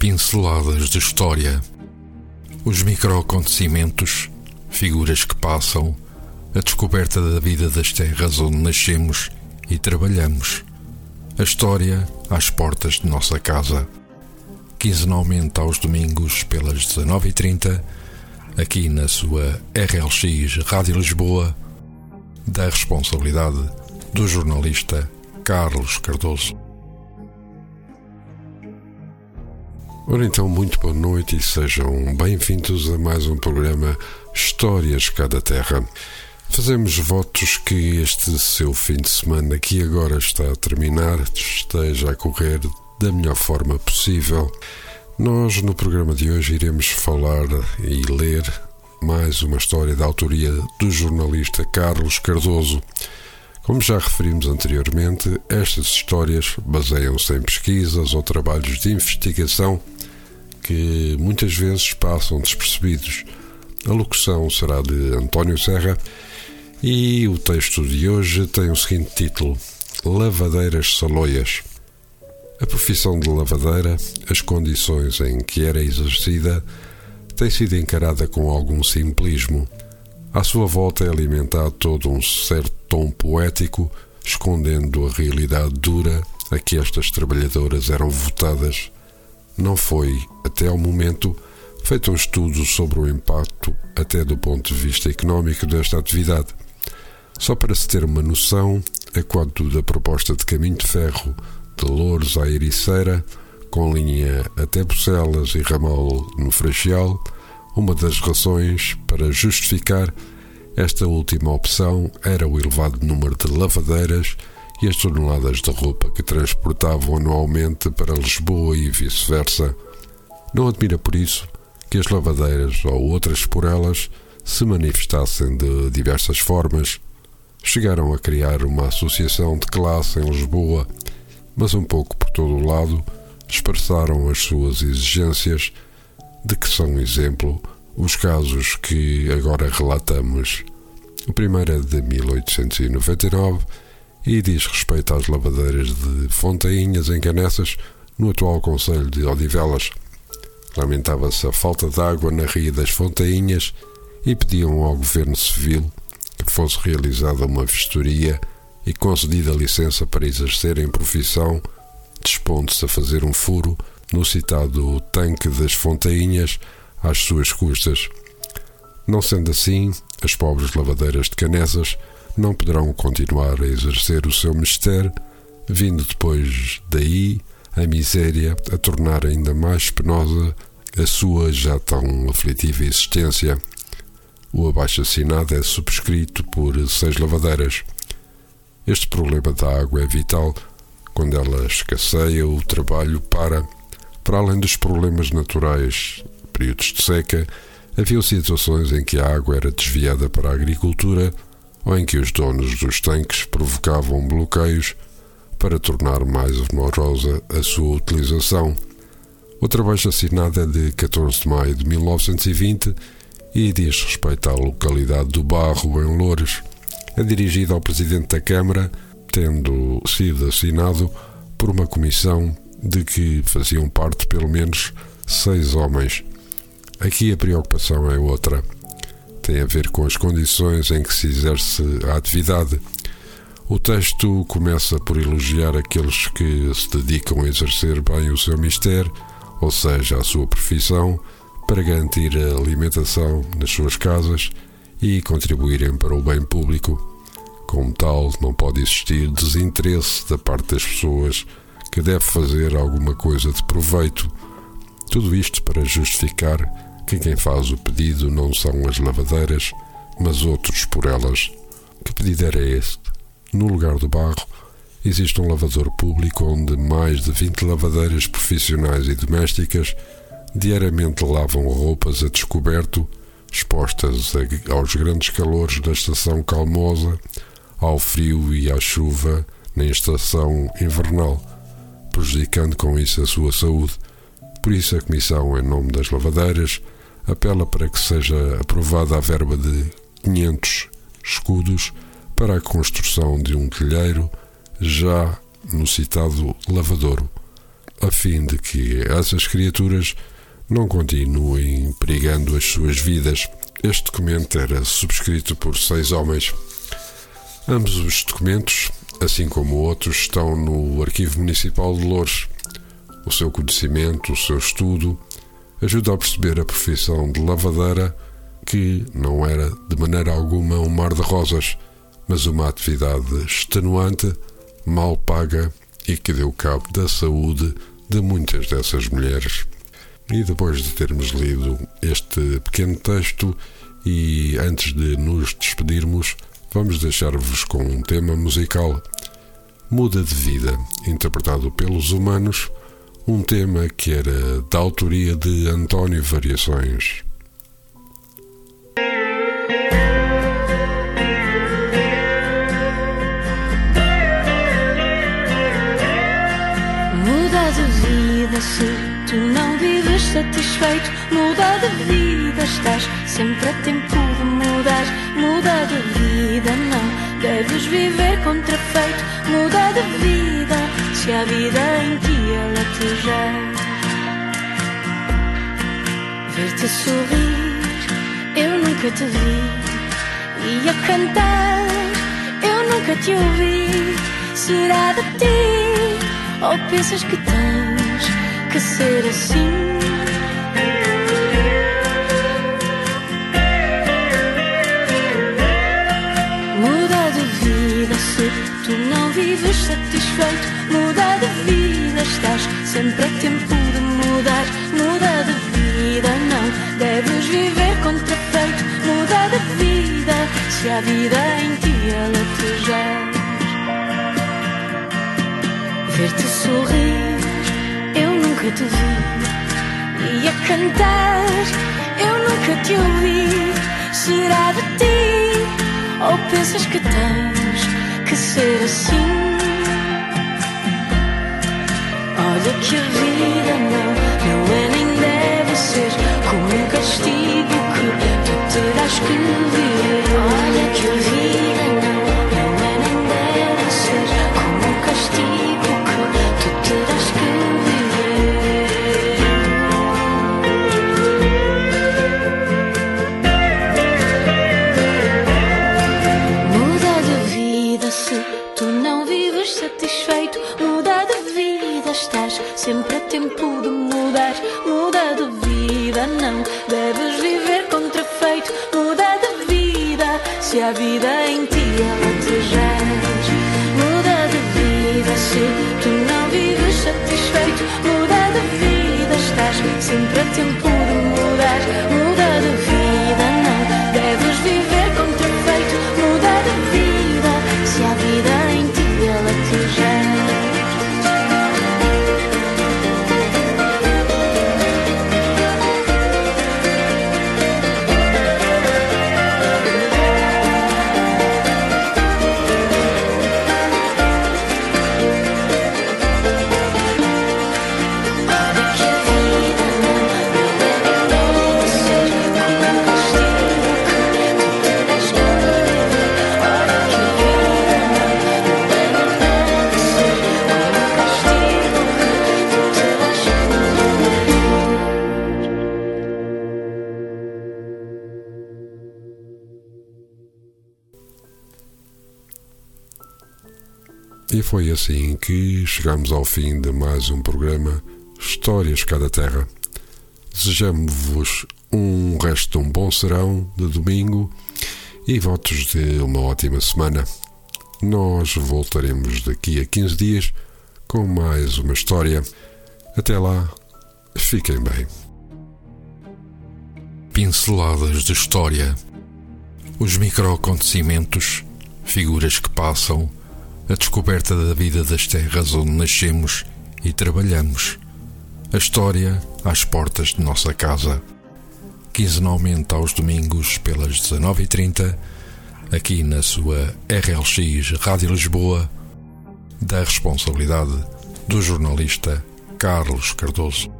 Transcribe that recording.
Pinceladas de história. Os microacontecimentos, figuras que passam, a descoberta da vida das terras onde nascemos e trabalhamos. A história às portas de nossa casa. Quinzenalmente aos domingos pelas 19h30, aqui na sua RLX Rádio Lisboa, da responsabilidade do jornalista Carlos Cardoso. Ora então, muito boa noite e sejam bem-vindos a mais um programa Histórias Cada Terra. Fazemos votos que este seu fim de semana, que agora está a terminar, esteja a correr da melhor forma possível. Nós, no programa de hoje, iremos falar e ler mais uma história da autoria do jornalista Carlos Cardoso. Como já referimos anteriormente, estas histórias baseiam-se em pesquisas ou trabalhos de investigação que muitas vezes passam despercebidos. A locução será de António Serra e o texto de hoje tem o seguinte título: Lavadeiras Saloias. A profissão de lavadeira, as condições em que era exercida, tem sido encarada com algum simplismo. À sua volta é alimentado todo um certo tom poético, escondendo a realidade dura a que estas trabalhadoras eram votadas não foi, até ao momento, feito um estudo sobre o impacto, até do ponto de vista económico, desta atividade. Só para se ter uma noção, a quanto da proposta de caminho de ferro de Louros à Ericeira, com linha até Bucelas e ramal no Freixal, uma das razões para justificar esta última opção era o elevado número de lavadeiras e as toneladas de roupa que transportavam anualmente para Lisboa e vice-versa. Não admira por isso que as lavadeiras ou outras por elas se manifestassem de diversas formas. Chegaram a criar uma associação de classe em Lisboa, mas um pouco por todo o lado expressaram as suas exigências, de que são exemplo os casos que agora relatamos. O primeiro é de 1899 e diz respeito às lavadeiras de Fontainhas em Canessas, no atual Conselho de Odivelas. Lamentava-se a falta de água na Ria das Fontainhas e pediam ao Governo Civil que fosse realizada uma vistoria e concedida licença para exercerem profissão, dispondo-se a fazer um furo no citado tanque das Fontainhas às suas custas. Não sendo assim, as pobres lavadeiras de Canessas não poderão continuar a exercer o seu mistério, vindo depois daí a miséria a tornar ainda mais penosa a sua já tão aflitiva existência. O abaixo-assinado é subscrito por seis lavadeiras. Este problema da água é vital. Quando ela escasseia, o trabalho para. Para além dos problemas naturais, períodos de seca, havia situações em que a água era desviada para a agricultura em que os donos dos tanques provocavam bloqueios para tornar mais honorosa a sua utilização. O trabalho assinado é de 14 de maio de 1920 e diz respeito à localidade do Barro, em Loures. É dirigido ao Presidente da Câmara, tendo sido assinado por uma comissão de que faziam parte pelo menos seis homens. Aqui a preocupação é outra tem a ver com as condições em que se exerce a atividade. O texto começa por elogiar aqueles que se dedicam a exercer bem o seu mistério, ou seja, a sua profissão, para garantir a alimentação nas suas casas e contribuírem para o bem público. Como tal, não pode existir desinteresse da parte das pessoas que deve fazer alguma coisa de proveito. Tudo isto para justificar que quem faz o pedido não são as lavadeiras, mas outros por elas. Que pedido era este? No lugar do barro, existe um lavador público onde mais de 20 lavadeiras profissionais e domésticas diariamente lavam roupas a descoberto, expostas aos grandes calores da estação calmosa, ao frio e à chuva na estação invernal, prejudicando com isso a sua saúde. Por isso, a Comissão, em nome das lavadeiras, apela para que seja aprovada a verba de 500 escudos para a construção de um telheiro já no citado lavadouro. a fim de que essas criaturas não continuem perigando as suas vidas. Este documento era subscrito por seis homens. Ambos os documentos, assim como outros, estão no Arquivo Municipal de Louros. O seu conhecimento, o seu estudo, ajuda a perceber a profissão de lavadeira, que não era de maneira alguma um mar de rosas, mas uma atividade extenuante, mal paga e que deu cabo da saúde de muitas dessas mulheres. E depois de termos lido este pequeno texto, e antes de nos despedirmos, vamos deixar-vos com um tema musical. Muda de Vida, interpretado pelos humanos, um tema que era da autoria de António Variações. Muda de vida se tu não vives satisfeito. Muda de vida, estás sempre a tempo de mudar. Muda de vida, não deves viver contrafeito. Muda de vida, se a vida Ver-te sorrir, eu nunca te vi. E a cantar, eu nunca te ouvi. Será de ti? Ou pensas que tens que ser assim? Muda de vida se tu não vives satisfeito. Muda de vida, estás sempre a tempo de mudar. Muda de vida, não deves viver contrafeito. Muda de vida, se a vida em ti ela ver-te sorrir, eu nunca te vi. E a cantar, eu nunca te ouvi. Será de ti, ou pensas que tens que ser assim? Satisfeito. Muda de vida, estás sempre a tempo de mudar. Muda de vida, não deves viver contrafeito. Muda de vida, se a vida em ti ela te jaz. Muda de vida se tu não vives satisfeito. Muda de vida, E foi assim que chegamos ao fim de mais um programa Histórias Cada Terra. Desejamos-vos um resto de um bom serão de domingo e votos de uma ótima semana. Nós voltaremos daqui a 15 dias com mais uma história. Até lá, fiquem bem. Pinceladas de história. Os microacontecimentos, figuras que passam, a descoberta da vida das terras onde nascemos e trabalhamos. A história às portas de nossa casa. Quinzenalmente aos domingos pelas 19h30, aqui na sua RLX Rádio Lisboa, da responsabilidade do jornalista Carlos Cardoso.